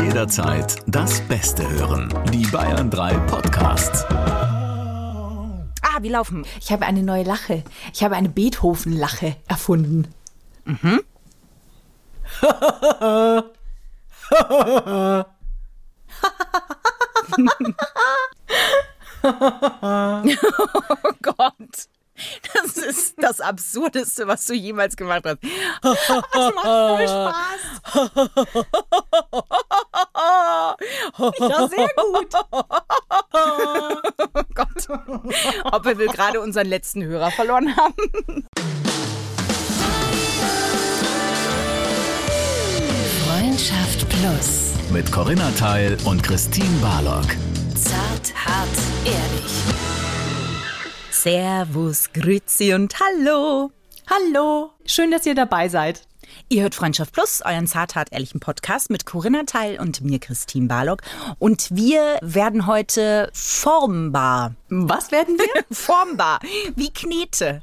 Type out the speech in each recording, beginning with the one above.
Jederzeit das Beste hören. Die Bayern 3 Podcasts. Ah, wir laufen. Ich habe eine neue Lache. Ich habe eine Beethoven-Lache erfunden. Mhm. oh Gott. Das ist das Absurdeste, was du jemals gemacht hast. Das macht voll Spaß. Ja, sehr gut. Oh Gott. Ob wir gerade unseren letzten Hörer verloren haben? Freundschaft Plus. Mit Corinna Teil und Christine Barlock. Zart, hart, ehrlich. Servus, Grüezi und Hallo. Hallo. Schön, dass ihr dabei seid. Ihr hört Freundschaft Plus, euren zarthart ehrlichen Podcast mit Corinna Teil und mir, Christine Barlock. Und wir werden heute formbar. Was werden wir? formbar, wie Knete.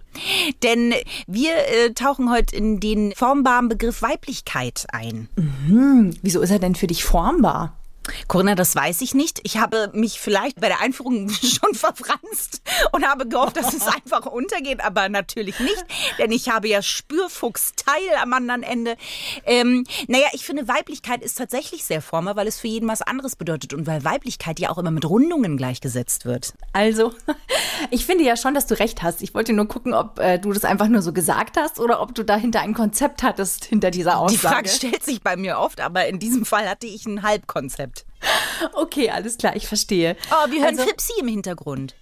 Denn wir äh, tauchen heute in den formbaren Begriff Weiblichkeit ein. Mhm. Wieso ist er denn für dich formbar? Corinna, das weiß ich nicht. Ich habe mich vielleicht bei der Einführung schon verfranst und habe gehofft, dass es einfach untergeht, aber natürlich nicht, denn ich habe ja Spürfuchsteil am anderen Ende. Ähm, naja, ich finde, Weiblichkeit ist tatsächlich sehr former, weil es für jeden was anderes bedeutet und weil Weiblichkeit ja auch immer mit Rundungen gleichgesetzt wird. Also, ich finde ja schon, dass du recht hast. Ich wollte nur gucken, ob äh, du das einfach nur so gesagt hast oder ob du dahinter ein Konzept hattest, hinter dieser Aussage. Die Frage stellt sich bei mir oft, aber in diesem Fall hatte ich ein Halbkonzept. Okay, alles klar, ich verstehe. Oh, wir hören also, Fipsi im Hintergrund.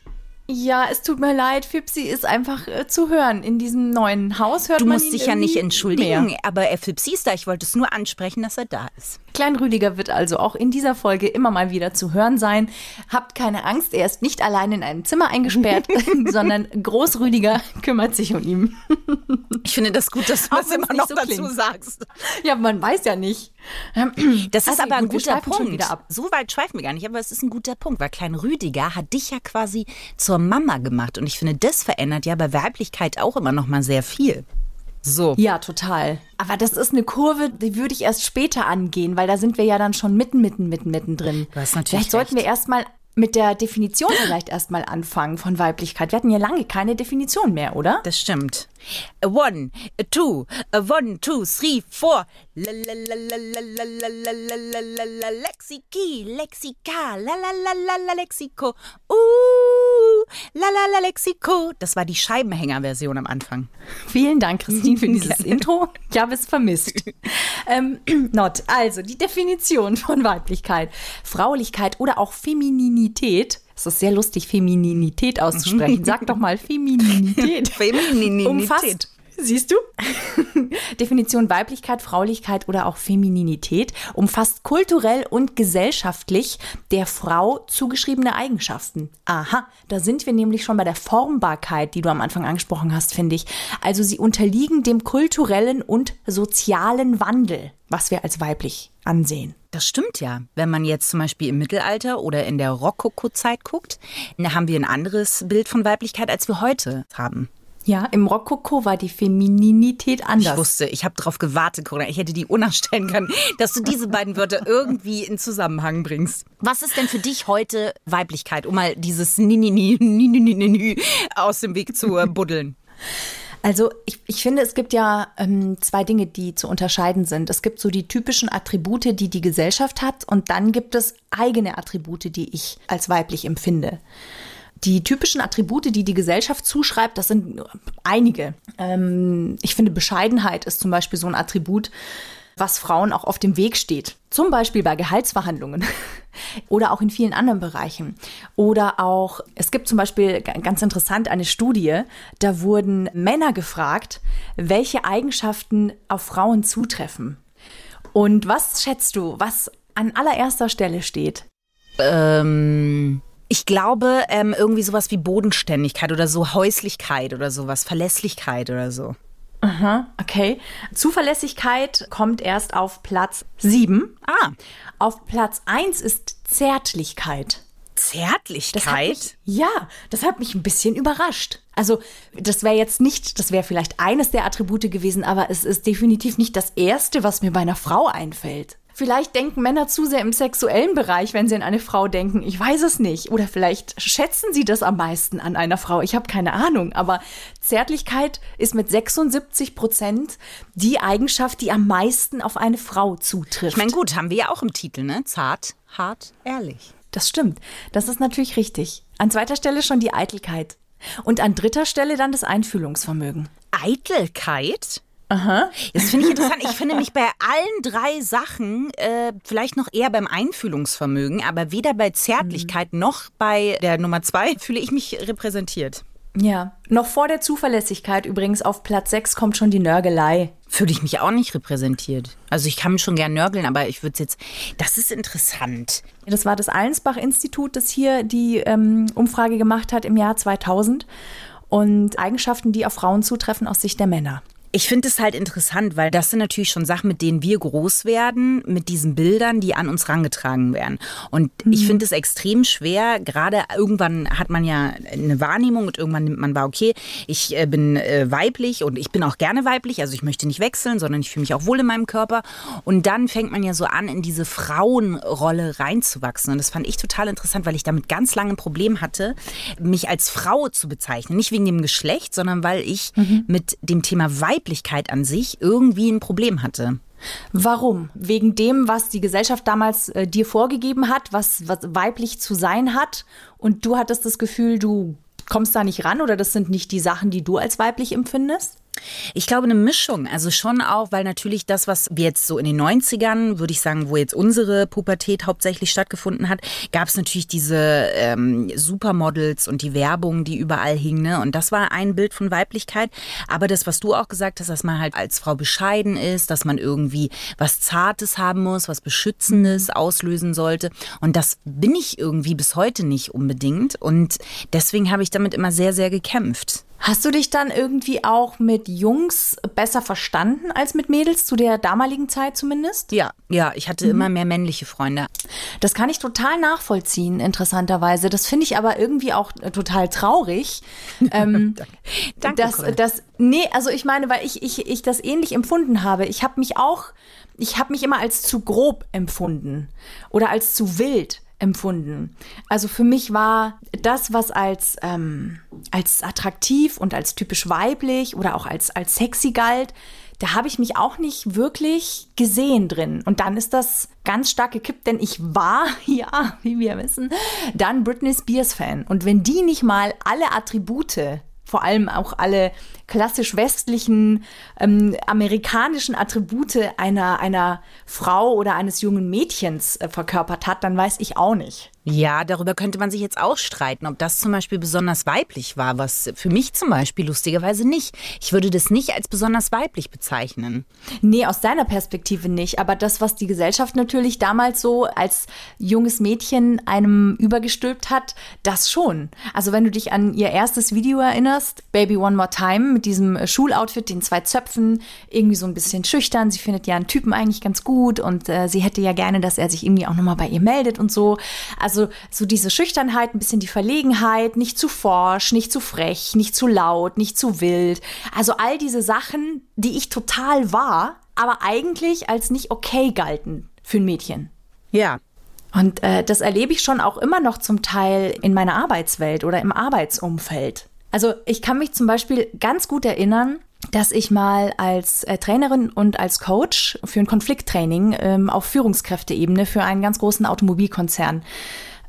Ja, es tut mir leid, Fipsi ist einfach äh, zu hören. In diesem neuen Haus hört du man musst dich ja nicht entschuldigen, mehr. aber er Fipsi ist da. Ich wollte es nur ansprechen, dass er da ist. Klein Rüdiger wird also auch in dieser Folge immer mal wieder zu hören sein. Habt keine Angst, er ist nicht allein in einem Zimmer eingesperrt, sondern Großrüdiger kümmert sich um ihn. ich finde das gut, dass du das immer noch so dazu klingt. sagst. Ja, man weiß ja nicht. Das ist aber ein guter Punkt. So weit schweifen wir gar nicht, aber es ist ein guter Punkt, weil Klein Rüdiger hat dich ja quasi zur Mama gemacht und ich finde, das verändert ja bei Weiblichkeit auch immer noch mal sehr viel. So. Ja, total. Aber das ist eine Kurve, die würde ich erst später angehen, weil da sind wir ja dann schon mitten, mitten, mitten, mitten drin. Du hast natürlich Vielleicht sollten wir erstmal mit der Definition vielleicht erstmal anfangen von Weiblichkeit. Wir hatten ja lange keine Definition mehr, oder? Das stimmt. One, two, one, two, three, four. Lexiki, Lexika, la la la la la Lexiko. Uh, la la la Lexiko. Das war die Scheibenhänger-Version am Anfang. Vielen Dank, Christine, für dieses Intro. Ich habe es vermisst. ähm, not. Also, die Definition von Weiblichkeit, Fraulichkeit oder auch Femininität es ist sehr lustig, Femininität auszusprechen. Sag doch mal Femininität. Femininität. Umfasst Siehst du? Definition Weiblichkeit, Fraulichkeit oder auch Femininität umfasst kulturell und gesellschaftlich der Frau zugeschriebene Eigenschaften. Aha, da sind wir nämlich schon bei der Formbarkeit, die du am Anfang angesprochen hast, finde ich. Also sie unterliegen dem kulturellen und sozialen Wandel, was wir als weiblich ansehen. Das stimmt ja. Wenn man jetzt zum Beispiel im Mittelalter oder in der Rokoko-Zeit guckt, da haben wir ein anderes Bild von Weiblichkeit, als wir heute haben. Ja, im Rokoko war die Femininität anders. Ich wusste, ich habe darauf gewartet, Corinna. Ich hätte die unnachstellen können, dass du diese beiden Wörter irgendwie in Zusammenhang bringst. Was ist denn für dich heute Weiblichkeit, um mal dieses Ni-Ni-Ni aus dem Weg zu buddeln? Also ich, ich finde, es gibt ja ähm, zwei Dinge, die zu unterscheiden sind. Es gibt so die typischen Attribute, die die Gesellschaft hat und dann gibt es eigene Attribute, die ich als weiblich empfinde. Die typischen Attribute, die die Gesellschaft zuschreibt, das sind einige. Ähm, ich finde, Bescheidenheit ist zum Beispiel so ein Attribut, was Frauen auch auf dem Weg steht. Zum Beispiel bei Gehaltsverhandlungen oder auch in vielen anderen Bereichen. Oder auch, es gibt zum Beispiel ganz interessant eine Studie, da wurden Männer gefragt, welche Eigenschaften auf Frauen zutreffen. Und was schätzt du, was an allererster Stelle steht? Ähm, ich glaube, ähm, irgendwie sowas wie Bodenständigkeit oder so Häuslichkeit oder sowas, Verlässlichkeit oder so. Aha, okay. Zuverlässigkeit kommt erst auf Platz 7. Ah. Auf Platz 1 ist Zärtlichkeit. Zärtlichkeit? Das mich, ja, das hat mich ein bisschen überrascht. Also, das wäre jetzt nicht, das wäre vielleicht eines der Attribute gewesen, aber es ist definitiv nicht das erste, was mir bei einer Frau einfällt. Vielleicht denken Männer zu sehr im sexuellen Bereich, wenn sie an eine Frau denken. Ich weiß es nicht. Oder vielleicht schätzen sie das am meisten an einer Frau. Ich habe keine Ahnung. Aber Zärtlichkeit ist mit 76 Prozent die Eigenschaft, die am meisten auf eine Frau zutrifft. Ich meine, gut, haben wir ja auch im Titel, ne? Zart, hart, ehrlich. Das stimmt. Das ist natürlich richtig. An zweiter Stelle schon die Eitelkeit. Und an dritter Stelle dann das Einfühlungsvermögen. Eitelkeit? Aha. Das finde ich interessant. Ich finde mich bei allen drei Sachen äh, vielleicht noch eher beim Einfühlungsvermögen, aber weder bei Zärtlichkeit noch bei der Nummer zwei fühle ich mich repräsentiert. Ja. Noch vor der Zuverlässigkeit übrigens auf Platz 6 kommt schon die Nörgelei. Fühle ich mich auch nicht repräsentiert. Also ich kann schon gern nörgeln, aber ich würde es jetzt. Das ist interessant. Das war das Allensbach-Institut, das hier die ähm, Umfrage gemacht hat im Jahr 2000. Und Eigenschaften, die auf Frauen zutreffen aus Sicht der Männer. Ich finde es halt interessant, weil das sind natürlich schon Sachen, mit denen wir groß werden, mit diesen Bildern, die an uns rangetragen werden. Und mhm. ich finde es extrem schwer, gerade irgendwann hat man ja eine Wahrnehmung und irgendwann nimmt man wahr, okay, ich äh, bin äh, weiblich und ich bin auch gerne weiblich, also ich möchte nicht wechseln, sondern ich fühle mich auch wohl in meinem Körper. Und dann fängt man ja so an, in diese Frauenrolle reinzuwachsen. Und das fand ich total interessant, weil ich damit ganz lange ein Problem hatte, mich als Frau zu bezeichnen. Nicht wegen dem Geschlecht, sondern weil ich mhm. mit dem Thema Weiblich Weiblichkeit an sich irgendwie ein Problem hatte. Warum? Wegen dem, was die Gesellschaft damals äh, dir vorgegeben hat, was, was weiblich zu sein hat. Und du hattest das Gefühl, du kommst da nicht ran oder das sind nicht die Sachen, die du als weiblich empfindest? Ich glaube, eine Mischung. Also schon auch, weil natürlich das, was wir jetzt so in den 90ern, würde ich sagen, wo jetzt unsere Pubertät hauptsächlich stattgefunden hat, gab es natürlich diese ähm, Supermodels und die Werbung, die überall hing. Ne? Und das war ein Bild von Weiblichkeit. Aber das, was du auch gesagt hast, dass man halt als Frau bescheiden ist, dass man irgendwie was Zartes haben muss, was Beschützendes auslösen sollte. Und das bin ich irgendwie bis heute nicht unbedingt. Und deswegen habe ich damit immer sehr, sehr gekämpft. Hast du dich dann irgendwie auch mit Jungs besser verstanden als mit Mädels, zu der damaligen Zeit zumindest? Ja, ja, ich hatte mhm. immer mehr männliche Freunde. Das kann ich total nachvollziehen, interessanterweise. Das finde ich aber irgendwie auch total traurig. ähm, Danke. Dass, dass, nee, also ich meine, weil ich, ich, ich das ähnlich empfunden habe. Ich habe mich auch, ich habe mich immer als zu grob empfunden oder als zu wild empfunden. Also für mich war das, was als, ähm, als attraktiv und als typisch weiblich oder auch als, als sexy galt, da habe ich mich auch nicht wirklich gesehen drin. Und dann ist das ganz stark gekippt, denn ich war, ja, wie wir wissen, dann Britney Spears Fan. Und wenn die nicht mal alle Attribute vor allem auch alle klassisch westlichen ähm, amerikanischen Attribute einer, einer Frau oder eines jungen Mädchens äh, verkörpert hat, dann weiß ich auch nicht. Ja, darüber könnte man sich jetzt auch streiten, ob das zum Beispiel besonders weiblich war, was für mich zum Beispiel lustigerweise nicht. Ich würde das nicht als besonders weiblich bezeichnen. Nee, aus deiner Perspektive nicht. Aber das, was die Gesellschaft natürlich damals so als junges Mädchen einem übergestülpt hat, das schon. Also wenn du dich an ihr erstes Video erinnerst, Baby One More Time, mit diesem Schuloutfit, den zwei Zöpfen, irgendwie so ein bisschen schüchtern. Sie findet ja einen Typen eigentlich ganz gut und äh, sie hätte ja gerne, dass er sich irgendwie auch nochmal bei ihr meldet und so. Also also so diese Schüchternheit, ein bisschen die Verlegenheit, nicht zu forsch, nicht zu frech, nicht zu laut, nicht zu wild. Also all diese Sachen, die ich total war, aber eigentlich als nicht okay galten für ein Mädchen. Ja. Und äh, das erlebe ich schon auch immer noch zum Teil in meiner Arbeitswelt oder im Arbeitsumfeld. Also ich kann mich zum Beispiel ganz gut erinnern, dass ich mal als äh, Trainerin und als Coach für ein Konflikttraining ähm, auf Führungskräfteebene für einen ganz großen Automobilkonzern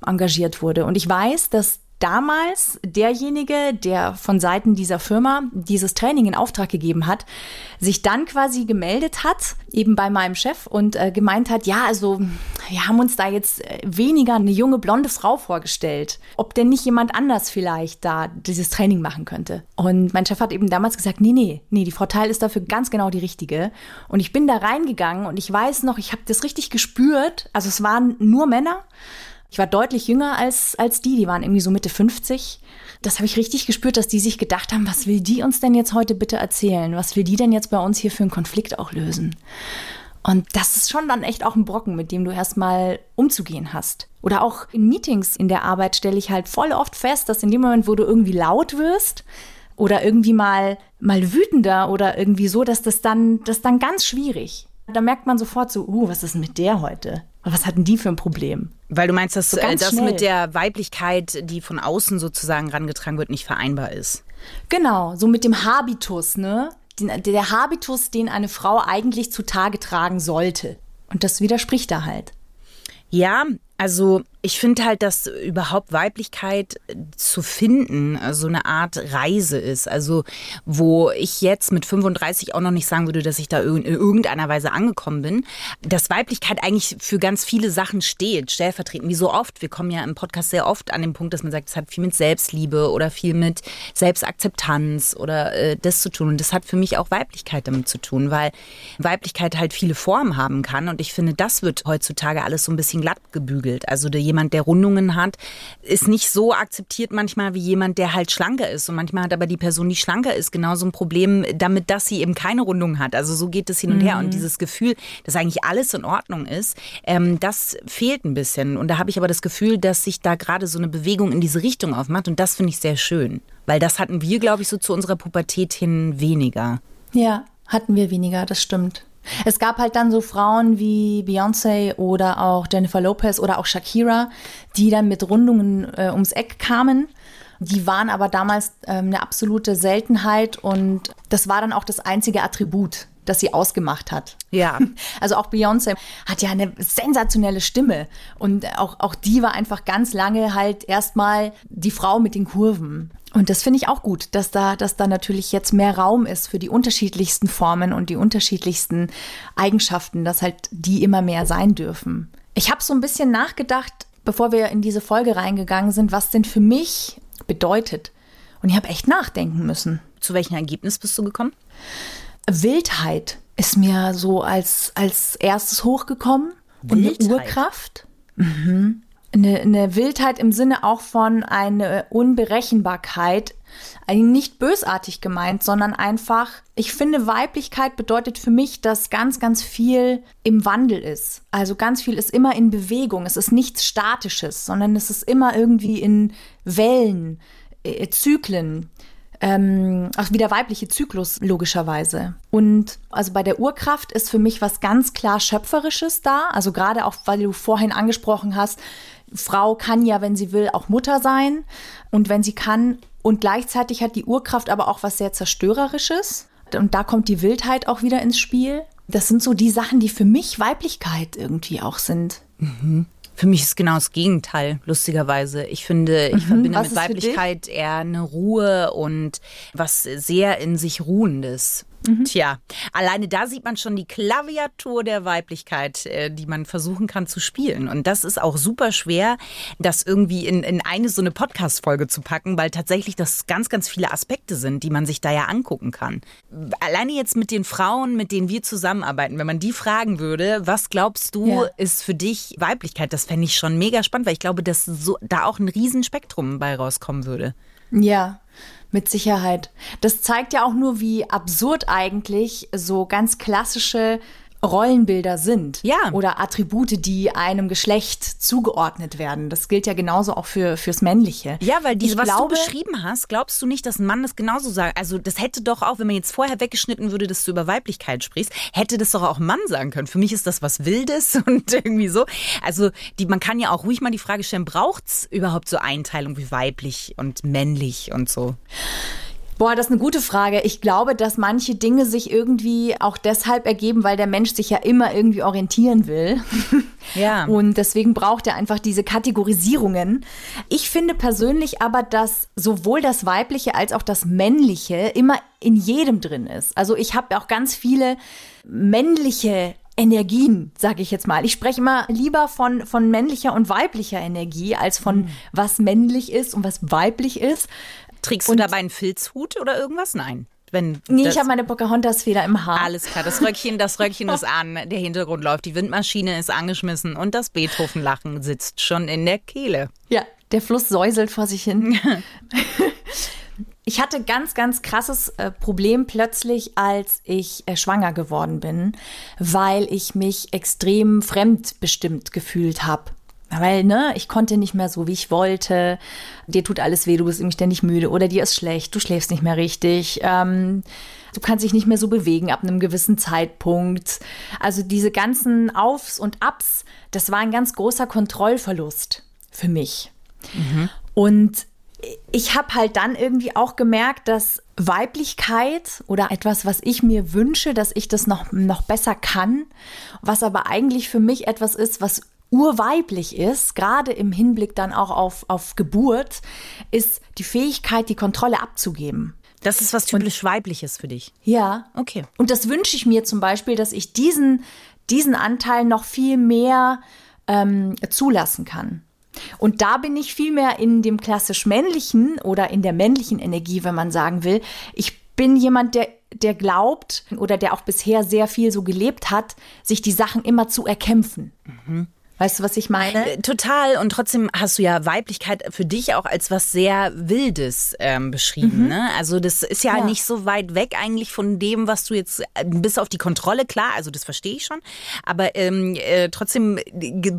engagiert wurde. Und ich weiß, dass damals derjenige, der von Seiten dieser Firma dieses Training in Auftrag gegeben hat, sich dann quasi gemeldet hat, eben bei meinem Chef und äh, gemeint hat, ja, also wir haben uns da jetzt äh, weniger eine junge blonde Frau vorgestellt, ob denn nicht jemand anders vielleicht da dieses Training machen könnte. Und mein Chef hat eben damals gesagt, nee, nee, nee, die Frau Teil ist dafür ganz genau die richtige. Und ich bin da reingegangen und ich weiß noch, ich habe das richtig gespürt. Also es waren nur Männer. Ich war deutlich jünger als, als die, die waren irgendwie so Mitte 50. Das habe ich richtig gespürt, dass die sich gedacht haben, was will die uns denn jetzt heute bitte erzählen? Was will die denn jetzt bei uns hier für einen Konflikt auch lösen? Und das ist schon dann echt auch ein Brocken, mit dem du erstmal umzugehen hast. Oder auch in Meetings in der Arbeit stelle ich halt voll oft fest, dass in dem Moment, wo du irgendwie laut wirst oder irgendwie mal, mal wütender oder irgendwie so, dass das dann, das dann ganz schwierig Da merkt man sofort so, uh, was ist denn mit der heute? Was hatten die für ein Problem? Weil du meinst, dass So das schnell. mit der Weiblichkeit, die von außen sozusagen rangetragen wird, nicht vereinbar ist. Genau, so mit dem Habitus, ne? Den, der Habitus, den eine Frau eigentlich zutage tragen sollte. Und das widerspricht da halt. Ja, also ich finde halt, dass überhaupt Weiblichkeit zu finden äh, so eine Art Reise ist. Also wo ich jetzt mit 35 auch noch nicht sagen würde, dass ich da in irgendeiner Weise angekommen bin. Dass Weiblichkeit eigentlich für ganz viele Sachen steht, stellvertretend, wie so oft. Wir kommen ja im Podcast sehr oft an den Punkt, dass man sagt, es hat viel mit Selbstliebe oder viel mit Selbstakzeptanz oder äh, das zu tun. Und das hat für mich auch Weiblichkeit damit zu tun, weil Weiblichkeit halt viele Formen haben kann. Und ich finde, das wird heutzutage alles so ein bisschen glatt gebügelt. Also der, jemand, der Rundungen hat, ist nicht so akzeptiert manchmal wie jemand, der halt schlanker ist. Und manchmal hat aber die Person, die schlanker ist, genauso ein Problem damit, dass sie eben keine Rundung hat. Also so geht es hin und her. Und dieses Gefühl, dass eigentlich alles in Ordnung ist, ähm, das fehlt ein bisschen. Und da habe ich aber das Gefühl, dass sich da gerade so eine Bewegung in diese Richtung aufmacht. Und das finde ich sehr schön. Weil das hatten wir, glaube ich, so zu unserer Pubertät hin weniger. Ja, hatten wir weniger, das stimmt. Es gab halt dann so Frauen wie Beyoncé oder auch Jennifer Lopez oder auch Shakira, die dann mit Rundungen äh, ums Eck kamen. Die waren aber damals ähm, eine absolute Seltenheit und das war dann auch das einzige Attribut, das sie ausgemacht hat. Ja. Also auch Beyoncé hat ja eine sensationelle Stimme und auch, auch die war einfach ganz lange halt erstmal die Frau mit den Kurven. Und das finde ich auch gut, dass da, dass da natürlich jetzt mehr Raum ist für die unterschiedlichsten Formen und die unterschiedlichsten Eigenschaften, dass halt die immer mehr sein dürfen. Ich habe so ein bisschen nachgedacht, bevor wir in diese Folge reingegangen sind, was denn für mich bedeutet. Und ich habe echt nachdenken müssen. Zu welchem Ergebnis bist du gekommen? Wildheit ist mir so als, als erstes hochgekommen. Und Wildheit? eine Urkraft. Mhm. Eine, eine Wildheit im Sinne auch von einer Unberechenbarkeit. Also nicht bösartig gemeint, sondern einfach, ich finde, Weiblichkeit bedeutet für mich, dass ganz, ganz viel im Wandel ist. Also ganz viel ist immer in Bewegung. Es ist nichts Statisches, sondern es ist immer irgendwie in Wellen, äh, Zyklen ähm, auch wie der weibliche Zyklus logischerweise. Und also bei der Urkraft ist für mich was ganz klar Schöpferisches da. Also gerade auch, weil du vorhin angesprochen hast, Frau kann ja, wenn sie will, auch Mutter sein. Und wenn sie kann, und gleichzeitig hat die Urkraft aber auch was sehr Zerstörerisches. Und da kommt die Wildheit auch wieder ins Spiel. Das sind so die Sachen, die für mich Weiblichkeit irgendwie auch sind. Für mich ist genau das Gegenteil, lustigerweise. Ich finde, ich verbinde Mhm. Was mit Weiblichkeit eher eine Ruhe und was sehr in sich Ruhendes. Mhm. Tja, alleine da sieht man schon die Klaviatur der Weiblichkeit, äh, die man versuchen kann zu spielen. Und das ist auch super schwer, das irgendwie in, in eine so eine Podcast-Folge zu packen, weil tatsächlich das ganz, ganz viele Aspekte sind, die man sich da ja angucken kann. Alleine jetzt mit den Frauen, mit denen wir zusammenarbeiten, wenn man die fragen würde, was glaubst du, Ja. ist für dich Weiblichkeit? Das fände ich schon mega spannend, weil ich glaube, dass so, da auch ein Riesenspektrum bei rauskommen würde. Ja, mit Sicherheit. Das zeigt ja auch nur, wie absurd eigentlich so ganz klassische Rollenbilder sind. Ja. Oder Attribute, die einem Geschlecht zugeordnet werden. Das gilt ja genauso auch für, fürs Männliche. Ja, weil diese, Ich was glaube, du beschrieben hast, glaubst du nicht, dass ein Mann das genauso sagt? Also das hätte doch auch, wenn man jetzt vorher weggeschnitten würde, dass du über Weiblichkeit sprichst, hätte das doch auch ein Mann sagen können. Für mich ist das was Wildes und irgendwie so. Also die, man kann ja auch ruhig mal die Frage stellen, braucht's überhaupt so Einteilung wie weiblich und männlich und so? Boah, das ist eine gute Frage. Ich glaube, dass manche Dinge sich irgendwie auch deshalb ergeben, weil der Mensch sich ja immer irgendwie orientieren will. Ja. Und deswegen braucht er einfach diese Kategorisierungen. Ich finde persönlich aber, dass sowohl das Weibliche als auch das Männliche immer in jedem drin ist. Also ich habe auch ganz viele männliche Energien, sage ich jetzt mal. Ich spreche immer lieber von, von männlicher und weiblicher Energie als von was männlich ist und was weiblich ist. Trägst du dabei einen Filzhut oder irgendwas? Nein. Wenn Nee, ich habe meine Pocahontas-Feder im Haar. Alles klar, das Röckchen, das Röckchen ist an, der Hintergrund läuft, die Windmaschine ist angeschmissen und das Beethoven-Lachen sitzt schon in der Kehle. Ja, der Fluss säuselt vor sich hin. Ich hatte ganz, ganz krasses äh, Problem plötzlich, als ich äh, schwanger geworden bin, weil ich mich extrem fremdbestimmt gefühlt habe. Weil, ne, ich konnte nicht mehr so, wie ich wollte. Dir tut alles weh, du bist irgendwie ständig müde oder dir ist schlecht, du schläfst nicht mehr richtig. Ähm, Du kannst dich nicht mehr so bewegen ab einem gewissen Zeitpunkt. Also diese ganzen Aufs und Abs, das war ein ganz großer Kontrollverlust für mich. Mhm. Und ich habe halt dann irgendwie auch gemerkt, dass Weiblichkeit oder etwas, was ich mir wünsche, dass ich das noch, noch besser kann, was aber eigentlich für mich etwas ist, was urweiblich ist, gerade im Hinblick dann auch auf, auf Geburt, ist die Fähigkeit, die Kontrolle abzugeben. Das ist was typisch und, Weibliches für dich. Ja. Okay. Und das wünsche ich mir zum Beispiel, dass ich diesen, diesen Anteil noch viel mehr ähm, zulassen kann. Und da bin ich viel mehr in dem klassisch männlichen oder in der männlichen Energie, wenn man sagen will. Ich bin jemand, der, der glaubt oder der auch bisher sehr viel so gelebt hat, sich die Sachen immer zu erkämpfen. Mhm. Weißt du, was ich meine? Äh, total. Und trotzdem hast du ja Weiblichkeit für dich auch als was sehr Wildes ähm, beschrieben. Mhm. Ne? Also das ist ja, ja, nicht so weit weg eigentlich von dem, was du jetzt, äh, bis auf die Kontrolle, klar, also das verstehe ich schon. Aber ähm, äh, trotzdem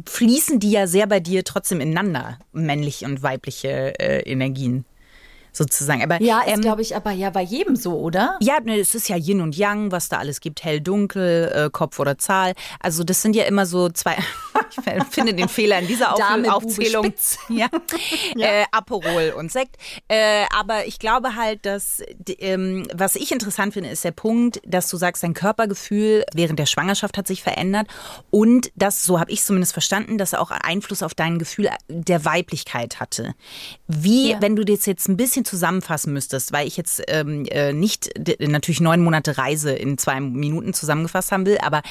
fließen die ja sehr bei dir trotzdem ineinander, männliche und weibliche äh, Energien sozusagen. Aber, ja, ist, ähm, glaube ich, aber ja bei jedem so, oder? Ja, ne, es ist ja Yin und Yang, was da alles gibt, hell, dunkel, äh, Kopf oder Zahl. Also das sind ja immer so zwei, ich finde den Fehler in dieser Auf Dame, Aufzählung. Bube, ja. ja. Äh, Aperol und Sekt. Äh, aber ich glaube halt, dass, ähm, was ich interessant finde, ist der Punkt, dass du sagst, dein Körpergefühl während der Schwangerschaft hat sich verändert und das, so habe ich zumindest verstanden, dass er auch Einfluss auf dein Gefühl der Weiblichkeit hatte. Wie, ja. wenn du das jetzt ein bisschen zusammenfassen müsstest, weil ich jetzt ähm, äh, nicht natürlich neun Monate Reise in zwei Minuten zusammengefasst haben will, aber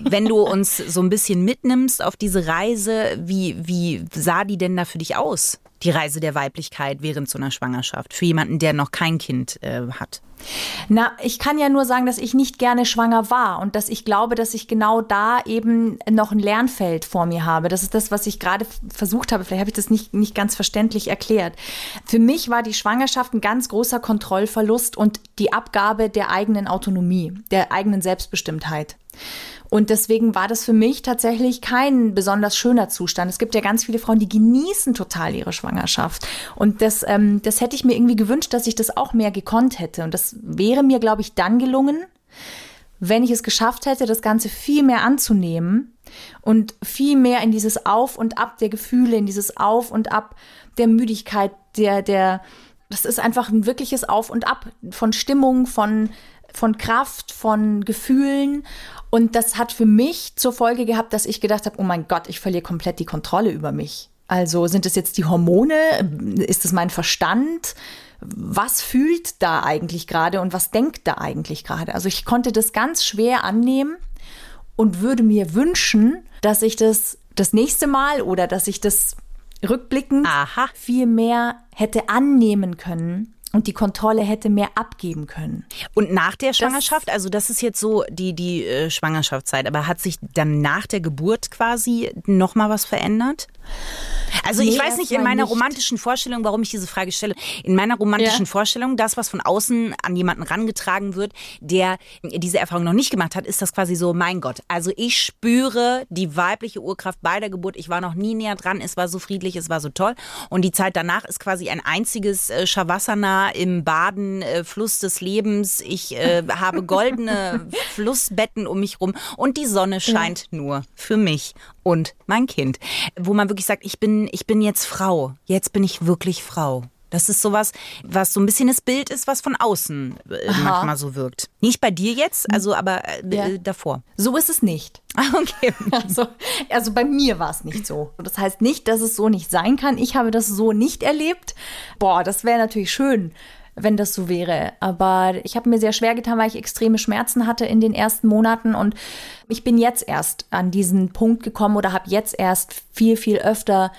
wenn du uns so ein bisschen mitnimmst auf diese Reise, wie, wie sah die denn da für dich aus? Die Reise der Weiblichkeit während so einer Schwangerschaft, für jemanden, der noch kein Kind äh, hat. Na, ich kann ja nur sagen, dass ich nicht gerne schwanger war und dass ich glaube, dass ich genau da eben noch ein Lernfeld vor mir habe. Das ist das, was ich gerade versucht habe. Vielleicht habe ich das nicht, nicht ganz verständlich erklärt. Für mich war die Schwangerschaft ein ganz großer Kontrollverlust und die Abgabe der eigenen Autonomie, der eigenen Selbstbestimmtheit. Und deswegen war das für mich tatsächlich kein besonders schöner Zustand. Es gibt ja ganz viele Frauen, die genießen total ihre Schwangerschaft. Und das, ähm, das hätte ich mir irgendwie gewünscht, dass ich das auch mehr gekonnt hätte. Und das wäre mir, glaube ich, dann gelungen, wenn ich es geschafft hätte, das Ganze viel mehr anzunehmen und viel mehr in dieses Auf und Ab der Gefühle, in dieses Auf und Ab der Müdigkeit, der, der, das ist einfach ein wirkliches Auf und Ab von Stimmung, von, von Kraft, von Gefühlen. Und das hat für mich zur Folge gehabt, dass ich gedacht habe, oh mein Gott, ich verliere komplett die Kontrolle über mich. Also sind es jetzt die Hormone? Ist es mein Verstand? Was fühlt da eigentlich gerade und was denkt da eigentlich gerade? Also ich konnte das ganz schwer annehmen und würde mir wünschen, dass ich das das nächste Mal oder dass ich das rückblickend Aha. viel mehr hätte annehmen können und die Kontrolle hätte mehr abgeben können. Und nach der Schwangerschaft, das, also das ist jetzt so die, die äh, Schwangerschaftszeit, aber hat sich dann nach der Geburt quasi nochmal was verändert? Also nee, ich weiß nicht, in meiner nicht. romantischen Vorstellung, warum ich diese Frage stelle, in meiner romantischen ja. Vorstellung, das, was von außen an jemanden rangetragen wird, der diese Erfahrung noch nicht gemacht hat, ist das quasi so, mein Gott, also ich spüre die weibliche Urkraft bei der Geburt, ich war noch nie näher dran, es war so friedlich, es war so toll. Und die Zeit danach ist quasi ein einziges äh, Shavasana im Baden, äh, Fluss des Lebens, ich äh, habe goldene Flussbetten um mich rum. Und die Sonne scheint ja. nur für mich und mein Kind, wo man wirklich sagt, ich bin, ich bin jetzt Frau. Jetzt bin ich wirklich Frau. Das ist sowas, was so ein bisschen das Bild ist, was von außen äh, manchmal so wirkt. Nicht bei dir jetzt, also aber äh, ja. davor. So ist es nicht. Ah, okay. Also, also bei mir war es nicht so. Das heißt nicht, dass es so nicht sein kann. Ich habe das so nicht erlebt. Boah, das wäre natürlich schön wenn das so wäre. Aber ich habe mir sehr schwer getan, weil ich extreme Schmerzen hatte in den ersten Monaten und ich bin jetzt erst an diesen Punkt gekommen oder habe jetzt erst viel, viel öfter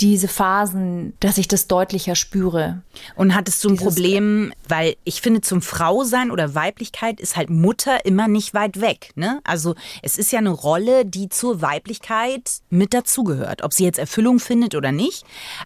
diese Phasen, dass ich das deutlicher spüre. Und hattest du ein Dieses Problem, weil ich finde, zum Frausein oder Weiblichkeit ist halt Mutter immer nicht weit weg. Ne? Also es ist ja eine Rolle, die zur Weiblichkeit mit dazugehört. Ob sie jetzt Erfüllung findet oder nicht,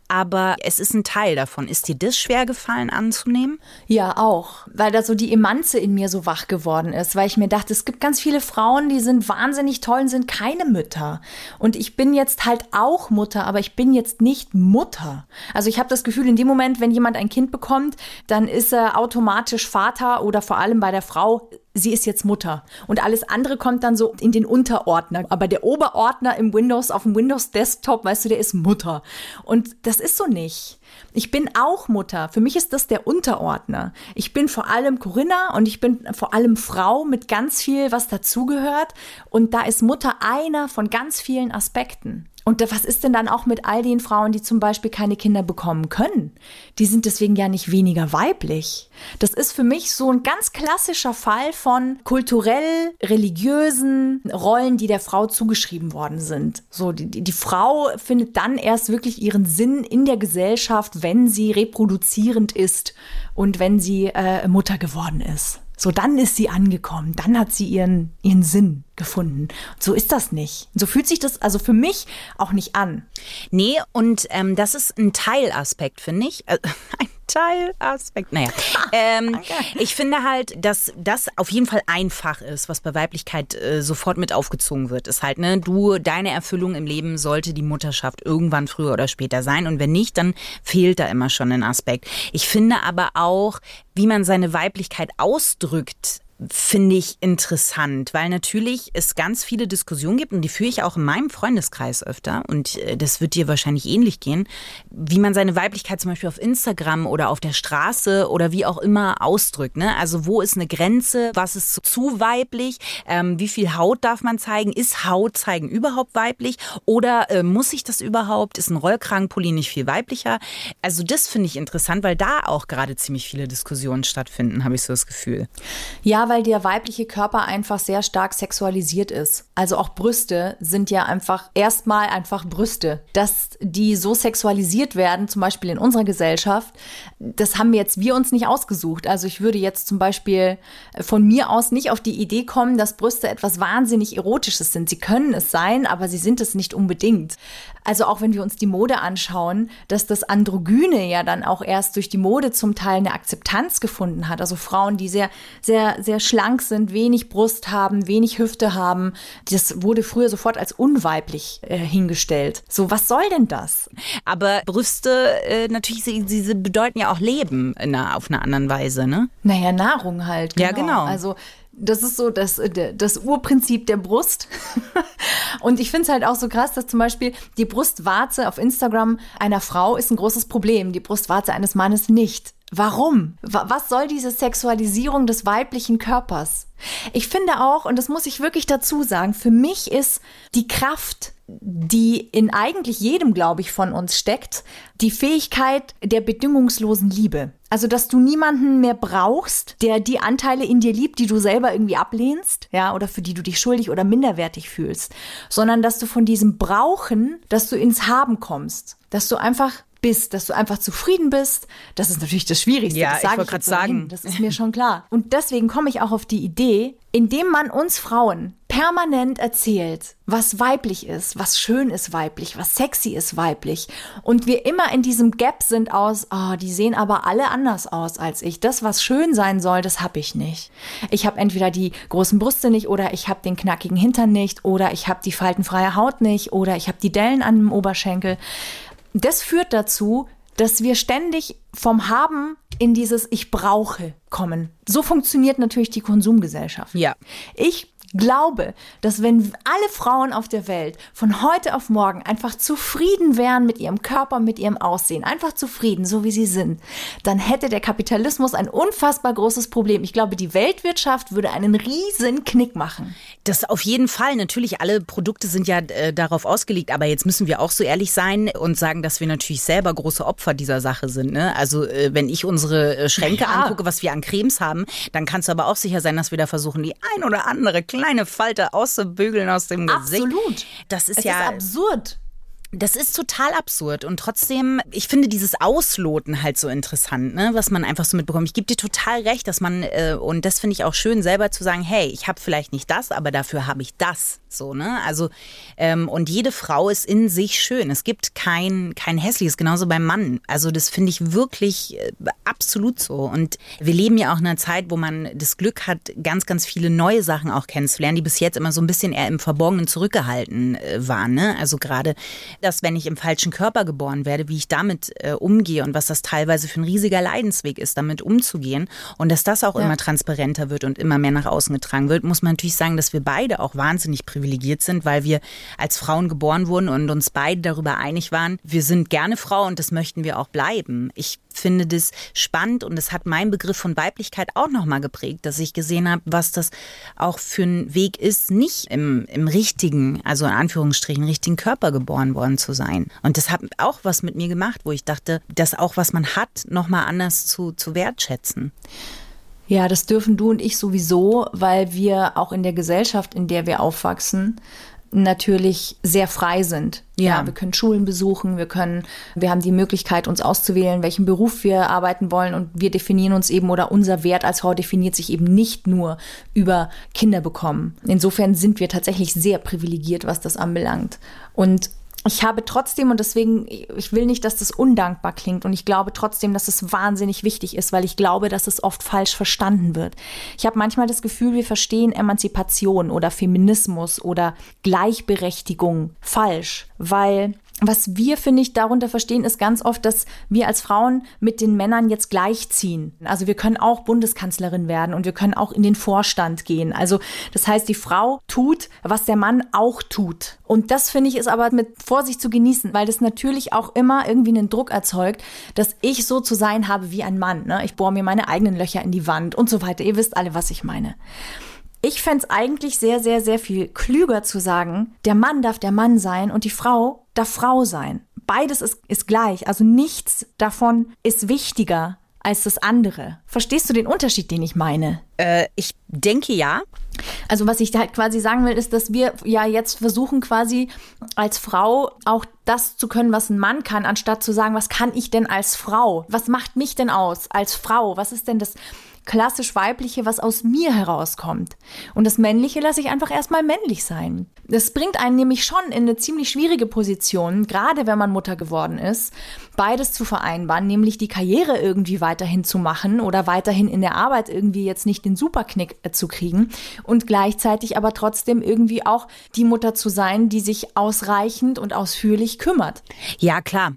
aber es ist ein Teil davon. Ist dir das schwer gefallen anzunehmen? Ja, auch. Weil da so die Emanze in mir so wach geworden ist, weil ich mir dachte, es gibt ganz viele Frauen, die sind wahnsinnig toll und sind keine Mütter. Und ich bin jetzt halt auch Mutter, aber ich bin jetzt nicht Mutter. Also ich habe das Gefühl, in dem Moment, wenn jemand ein Kind bekommt, dann ist er automatisch Vater oder vor allem bei der Frau, sie ist jetzt Mutter. Und alles andere kommt dann so in den Unterordner. Aber der Oberordner im Windows, auf dem Windows Desktop, weißt du, der ist Mutter. Und das ist so nicht. Ich bin auch Mutter. Für mich ist das der Unterordner. Ich bin vor allem Corinna und ich bin vor allem Frau mit ganz viel, was dazugehört. Und da ist Mutter einer von ganz vielen Aspekten. Und was ist denn dann auch mit all den Frauen, die zum Beispiel keine Kinder bekommen können? Die sind deswegen ja nicht weniger weiblich. Das ist für mich so ein ganz klassischer Fall von kulturell religiösen Rollen, die der Frau zugeschrieben worden sind. So, die, die Frau findet dann erst wirklich ihren Sinn in der Gesellschaft, wenn sie reproduzierend ist und wenn sie äh, Mutter geworden ist. So, dann ist sie angekommen, dann hat sie ihren, ihren Sinn gefunden. So ist das nicht. So fühlt sich das also für mich auch nicht an. Nee, und ähm, das ist ein Teilaspekt, finde ich. Äh, ein Teilaspekt. Naja, ähm, ich finde halt, dass das auf jeden Fall einfach ist, was bei Weiblichkeit äh, sofort mit aufgezogen wird. Ist halt, ne, du, deine Erfüllung im Leben sollte die Mutterschaft irgendwann früher oder später sein. Und wenn nicht, dann fehlt da immer schon ein Aspekt. Ich finde aber auch, wie man seine Weiblichkeit ausdrückt, finde ich interessant, weil natürlich es ganz viele Diskussionen gibt und die führe ich auch in meinem Freundeskreis öfter und äh, das wird dir wahrscheinlich ähnlich gehen, wie man seine Weiblichkeit zum Beispiel auf Instagram oder auf der Straße oder wie auch immer ausdrückt. Ne? Also wo ist eine Grenze? Was ist zu weiblich? Ähm, wie viel Haut darf man zeigen? Ist Haut zeigen überhaupt weiblich? Oder äh, muss ich das überhaupt? Ist ein Rollkragenpulli nicht viel weiblicher? Also das finde ich interessant, weil da auch gerade ziemlich viele Diskussionen stattfinden, habe ich so das Gefühl. Ja, weil der weibliche Körper einfach sehr stark sexualisiert ist. Also auch Brüste sind ja einfach erstmal einfach Brüste. Dass die so sexualisiert werden, zum Beispiel in unserer Gesellschaft, das haben jetzt wir uns nicht ausgesucht. Also ich würde jetzt zum Beispiel von mir aus nicht auf die Idee kommen, dass Brüste etwas wahnsinnig Erotisches sind. Sie können es sein, aber sie sind es nicht unbedingt. Also auch wenn wir uns die Mode anschauen, dass das Androgyne ja dann auch erst durch die Mode zum Teil eine Akzeptanz gefunden hat. Also Frauen, die sehr, sehr, sehr schlank sind, wenig Brust haben, wenig Hüfte haben, das wurde früher sofort als unweiblich äh, hingestellt. So, was soll denn das? Aber Brüste, äh, natürlich, sie, sie bedeuten ja auch Leben in einer, auf einer anderen Weise, ne? Naja, Nahrung halt. Genau. Ja, genau. Also das ist so das, das Urprinzip der Brust. Und ich finde es halt auch so krass, dass zum Beispiel die Brustwarze auf Instagram einer Frau ist ein großes Problem, die Brustwarze eines Mannes nicht. Warum? Was soll diese Sexualisierung des weiblichen Körpers? Ich finde auch, und das muss ich wirklich dazu sagen, für mich ist die Kraft die in eigentlich jedem, glaube ich, von uns steckt, die Fähigkeit der bedingungslosen Liebe. Also, dass du niemanden mehr brauchst, der die Anteile in dir liebt, die du selber irgendwie ablehnst, ja, oder für die du dich schuldig oder minderwertig fühlst, sondern dass du von diesem Brauchen, dass du ins Haben kommst, dass du einfach bist, dass du einfach zufrieden bist. Das ist natürlich das Schwierigste. Ja, das ich wollte gerade sagen. Das ist mir schon klar. Und deswegen komme ich auch auf die Idee, indem man uns Frauen permanent erzählt, was weiblich ist, was schön ist weiblich, was sexy ist weiblich und wir immer in diesem Gap sind aus, oh, die sehen aber alle anders aus als ich. Das, was schön sein soll, das habe ich nicht. Ich habe entweder die großen Brüste nicht oder ich habe den knackigen Hintern nicht oder ich habe die faltenfreie Haut nicht oder ich habe die Dellen an dem Oberschenkel das führt dazu, dass wir ständig vom Haben in dieses Ich brauche kommen. So funktioniert natürlich die Konsumgesellschaft. Ja. Ich glaube, dass wenn alle Frauen auf der Welt von heute auf morgen einfach zufrieden wären mit ihrem Körper, mit ihrem Aussehen, einfach zufrieden, so wie sie sind, dann hätte der Kapitalismus ein unfassbar großes Problem. Ich glaube, die Weltwirtschaft würde einen riesen Knick machen. Das auf jeden Fall. Natürlich, alle Produkte sind ja äh, darauf ausgelegt, aber jetzt müssen wir auch so ehrlich sein und sagen, dass wir natürlich selber große Opfer dieser Sache sind. Ne? Also äh, wenn ich unsere äh, Schränke ja. angucke, was wir an Cremes haben, dann kannst du aber auch sicher sein, dass wir da versuchen, die ein oder andere kleine Falte auszubügeln aus dem Gesicht. Absolut. Das ist es ja ist absurd. Das ist total absurd und trotzdem, ich finde dieses Ausloten halt so interessant, ne, was man einfach so mitbekommt. Ich gebe dir total recht, dass man äh, und das finde ich auch schön, selber zu sagen, hey, ich habe vielleicht nicht das, aber dafür habe ich das, so ne. Also ähm, und jede Frau ist in sich schön. Es gibt kein kein hässliches, genauso beim Mann. Also das finde ich wirklich äh, absolut so. Und wir leben ja auch in einer Zeit, wo man das Glück hat, ganz ganz viele neue Sachen auch kennenzulernen, die bis jetzt immer so ein bisschen eher im Verborgenen zurückgehalten äh, waren. Ne? Also gerade dass wenn ich im falschen Körper geboren werde, wie ich damit äh, umgehe und was das teilweise für ein riesiger Leidensweg ist, damit umzugehen und dass das auch Ja. immer transparenter wird und immer mehr nach außen getragen wird, muss man natürlich sagen, dass wir beide auch wahnsinnig privilegiert sind, weil wir als Frauen geboren wurden und uns beide darüber einig waren, wir sind gerne Frau und das möchten wir auch bleiben. Ich finde das spannend und es hat meinen Begriff von Weiblichkeit auch nochmal geprägt, dass ich gesehen habe, was das auch für ein Weg ist, nicht im, im richtigen, also in Anführungsstrichen, richtigen Körper geboren worden zu sein. Und das hat auch was mit mir gemacht, wo ich dachte, das auch, was man hat, nochmal anders zu, zu wertschätzen. Ja, das dürfen du und ich sowieso, weil wir auch in der Gesellschaft, in der wir aufwachsen, natürlich sehr frei sind. Ja. wir können Schulen besuchen, wir können, wir haben die Möglichkeit, uns auszuwählen, welchen Beruf wir arbeiten wollen und wir definieren uns eben oder unser Wert als Frau definiert sich eben nicht nur über Kinder bekommen. Insofern sind wir tatsächlich sehr privilegiert, was das anbelangt. Und ich habe trotzdem, und deswegen, ich will nicht, dass das undankbar klingt, und ich glaube trotzdem, dass es wahnsinnig wichtig ist, weil ich glaube, dass es oft falsch verstanden wird. Ich habe manchmal das Gefühl, wir verstehen Emanzipation oder Feminismus oder Gleichberechtigung falsch, weil was wir, finde ich, darunter verstehen, ist ganz oft, dass wir als Frauen mit den Männern jetzt gleichziehen. Also wir können auch Bundeskanzlerin werden und wir können auch in den Vorstand gehen. Also das heißt, die Frau tut, was der Mann auch tut. Und das, finde ich, ist aber mit Vorsicht zu genießen, weil das natürlich auch immer irgendwie einen Druck erzeugt, dass ich so zu sein habe wie ein Mann. Ne? Ich bohre mir meine eigenen Löcher in die Wand und so weiter. Ihr wisst alle, was ich meine. Ich fänd's eigentlich sehr, sehr, sehr viel klüger zu sagen, der Mann darf der Mann sein und die Frau darf Frau sein. Beides ist, ist gleich. Also nichts davon ist wichtiger als das andere. Verstehst du den Unterschied, den ich meine? Äh, ich denke ja. Also was ich halt quasi sagen will, ist, dass wir ja jetzt versuchen quasi als Frau auch das zu können, was ein Mann kann, anstatt zu sagen, was kann ich denn als Frau? Was macht mich denn aus als Frau? Was ist denn das klassisch weibliche, was aus mir herauskommt? Und das männliche lasse ich einfach erstmal männlich sein. Das bringt einen nämlich schon in eine ziemlich schwierige Position, gerade wenn man Mutter geworden ist, beides zu vereinbaren, nämlich die Karriere irgendwie weiterhin zu machen oder weiterhin in der Arbeit irgendwie jetzt nicht den Superknick äh, zu kriegen und gleichzeitig aber trotzdem irgendwie auch die Mutter zu sein, die sich ausreichend und ausführlich kümmert. Ja, klar.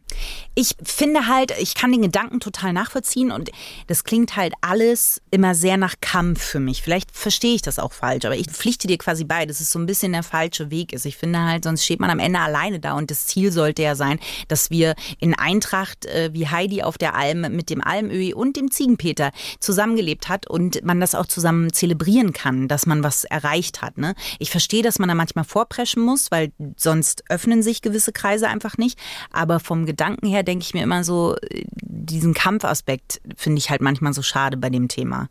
Ich finde halt, ich kann den Gedanken total nachvollziehen und das klingt halt alles immer sehr nach Kampf für mich. Vielleicht verstehe ich das auch falsch, aber ich pflichte dir quasi bei, dass es so ein bisschen der falsche Weg ist. Ich finde halt, sonst steht man am Ende alleine da und das Ziel sollte ja sein, dass wir in Eintracht äh, wie Heidi auf der Alm mit dem Almöhi und dem Ziegenpeter zusammengelebt hat und man das auch zusammen zelebrieren kann, dass man was erreicht hat. Ne? Ich verstehe, dass man da manchmal vorpreschen muss, weil sonst öffnen sich gewisse Kreise einfach nicht. Aber vom Gedanken her denke ich mir immer so, äh, diesen Kampfaspekt finde ich halt manchmal so schade bei dem Thema.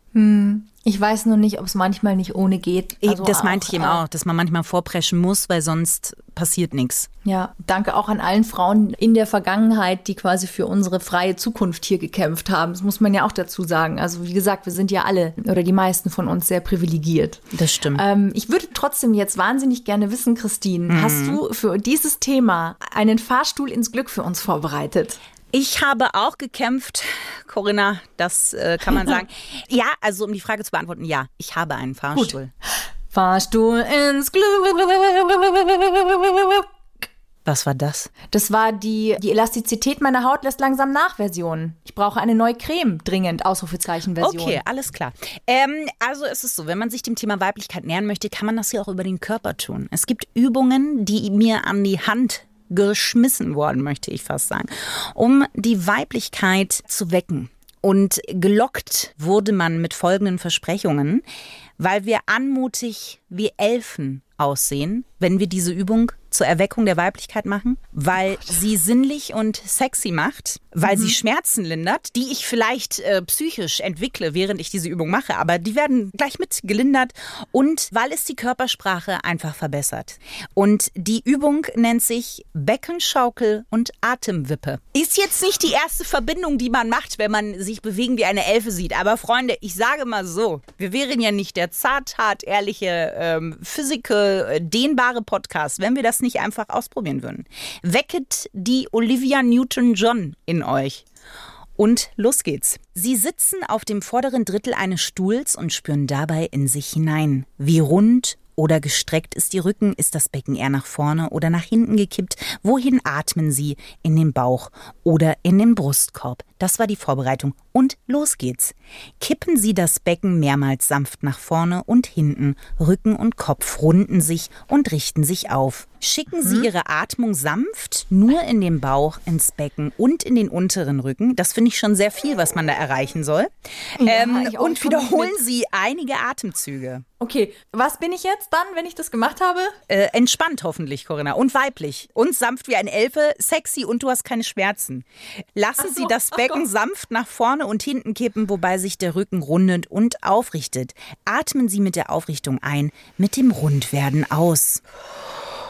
Ich weiß nur nicht, ob es manchmal nicht ohne geht. Also das meinte auch, ich eben äh, auch, dass man manchmal vorpreschen muss, weil sonst passiert nichts. Ja, danke auch an allen Frauen in der Vergangenheit, die quasi für unsere freie Zukunft hier gekämpft haben. Das muss man ja auch dazu sagen. Also wie gesagt, wir sind ja alle oder die meisten von uns sehr privilegiert. Das stimmt. Ähm, ich würde trotzdem jetzt wahnsinnig gerne wissen, Christine, hast du für dieses Thema einen Fahrstuhl ins Glück für uns vorbereitet? Ich habe auch gekämpft, Corinna, das äh, kann man sagen. ja, also um die Frage zu beantworten, ja, ich habe einen Fahrstuhl. Fahrstuhl ins Glück. Was war das? Das war die, die Elastizität meiner Haut lässt langsam nach Version. Ich brauche eine neue Creme, dringend, Ausrufezeichen Version. Okay, alles klar. Ähm, also es ist so, wenn man sich dem Thema Weiblichkeit nähern möchte, kann man das ja auch über den Körper tun. Es gibt Übungen, die mir an die Hand geschmissen worden, möchte ich fast sagen, um die Weiblichkeit zu wecken. Und gelockt wurde man mit folgenden Versprechungen, weil wir anmutig wie Elfen aussehen, wenn wir diese Übung zur Erweckung der Weiblichkeit machen, weil sie sinnlich und sexy macht, weil sie Schmerzen lindert, die ich vielleicht äh, psychisch entwickle, während ich diese Übung mache, aber die werden gleich mit gelindert. Und weil es die Körpersprache einfach verbessert. Und die Übung nennt sich Beckenschaukel und Atemwippe. Ist jetzt nicht die erste Verbindung, die man macht, wenn man sich bewegen wie eine Elfe sieht, aber Freunde, ich sage mal so, wir wären ja nicht der zart, hart, ehrliche, ähm, physical, äh, dehnbare Podcast, wenn wir das nicht einfach ausprobieren würden. Wecket die Olivia Newton-John in euch. Und los geht's. Sie sitzen auf dem vorderen Drittel eines Stuhls und spüren dabei in sich hinein, wie rund oder gestreckt ist Ihr Rücken? Ist das Becken eher nach vorne oder nach hinten gekippt? Wohin atmen Sie? In den Bauch oder in den Brustkorb? Das war die Vorbereitung. Und los geht's. Kippen Sie das Becken mehrmals sanft nach vorne und hinten. Rücken und Kopf runden sich und richten sich auf. Schicken Sie Ihre Atmung sanft nur in den Bauch, ins Becken und in den unteren Rücken. Das finde ich schon sehr viel, was man da erreichen soll. ähm, ich auch. und wiederholen. Sie einige Atemzüge. Okay, was bin ich jetzt dann, wenn ich das gemacht habe? Äh, entspannt hoffentlich, Corinna. Und weiblich. Und sanft wie ein Elfe, sexy und du hast keine Schmerzen. Lassen so, Sie das Becken sanft nach vorne und hinten kippen, wobei sich der Rücken rundet und aufrichtet. Atmen Sie mit der Aufrichtung ein, mit dem Rundwerden aus.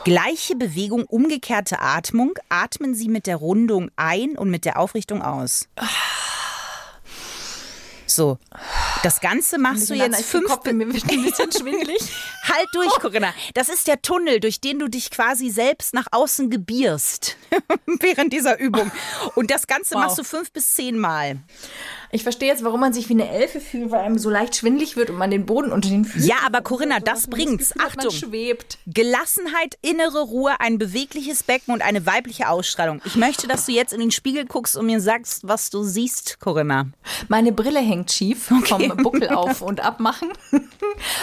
Gleiche Bewegung, umgekehrte Atmung. Atmen Sie mit der Rundung ein und mit der Aufrichtung aus. So, das Ganze machst du jetzt fünf Kopf, mir wird ein bisschen schwindelig. Halt durch, Corinna. Das ist der Tunnel, durch den du dich quasi selbst nach außen gebierst während dieser Übung. Und das Ganze Wow. machst du fünf bis zehn Mal. Ich verstehe jetzt, warum man sich wie eine Elfe fühlt, weil einem so leicht schwindelig wird und man den Boden unter den Füßen. Ja, aber Corinna, das Man bringt's. Gefühl hat, Man Achtung. schwebt. Gelassenheit, innere Ruhe, ein bewegliches Becken und eine weibliche Ausstrahlung. Ich möchte, dass du jetzt in den Spiegel guckst und mir sagst, was du siehst, Corinna. Meine Brille hängt schief vom Buckel auf und abmachen.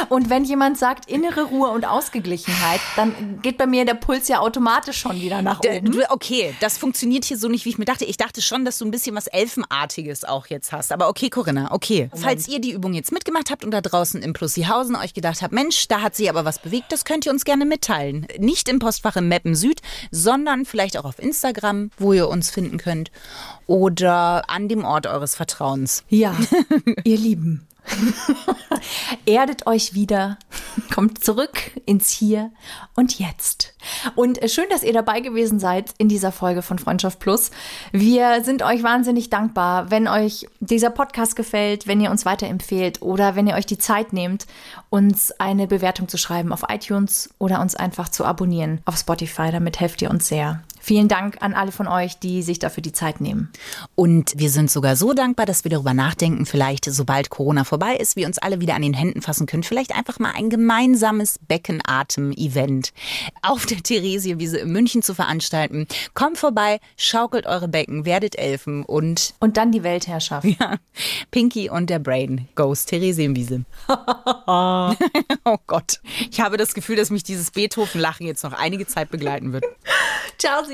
Und wenn jemand sagt innere Ruhe und Ausgeglichenheit, dann geht bei mir der Puls ja automatisch schon wieder nach oben. Okay, das funktioniert hier so nicht, wie ich mir dachte. Ich dachte schon, dass du ein bisschen was Elfenartiges auch jetzt hast. Aber okay, Corinna, okay. Falls ihr die Übung jetzt mitgemacht habt und da draußen im Plusihausen euch gedacht habt, Mensch, da hat sie aber was bewegt, das könnt ihr uns gerne mitteilen. Nicht im Postfach im Mappen Süd, sondern vielleicht auch auf Instagram, wo ihr uns finden könnt. Oder an dem Ort eures Vertrauens. Ja, ihr Lieben. Erdet euch wieder, kommt zurück ins Hier und Jetzt. Und äh, schön, dass ihr dabei gewesen seid in dieser Folge von Freundschaft Plus. Wir sind euch wahnsinnig dankbar, wenn euch dieser Podcast gefällt, wenn ihr uns weiterempfehlt oder wenn ihr euch die Zeit nehmt, uns eine Bewertung zu schreiben auf iTunes oder uns einfach zu abonnieren auf Spotify. Damit helft ihr uns sehr. Vielen Dank an alle von euch, die sich dafür die Zeit nehmen. Und wir sind sogar so dankbar, dass wir darüber nachdenken, vielleicht sobald Corona vorbei ist, wir uns alle wieder an den Händen fassen können, vielleicht einfach mal ein gemeinsames Beckenatem-Event auf der Theresienwiese in München zu veranstalten. Kommt vorbei, schaukelt eure Becken, werdet Elfen und Und dann die Weltherrschaft. ja, Pinky und der Brain Ghost Theresienwiese. oh Gott, ich habe das Gefühl, dass mich dieses Beethoven-Lachen jetzt noch einige Zeit begleiten wird. Ciao, Sie.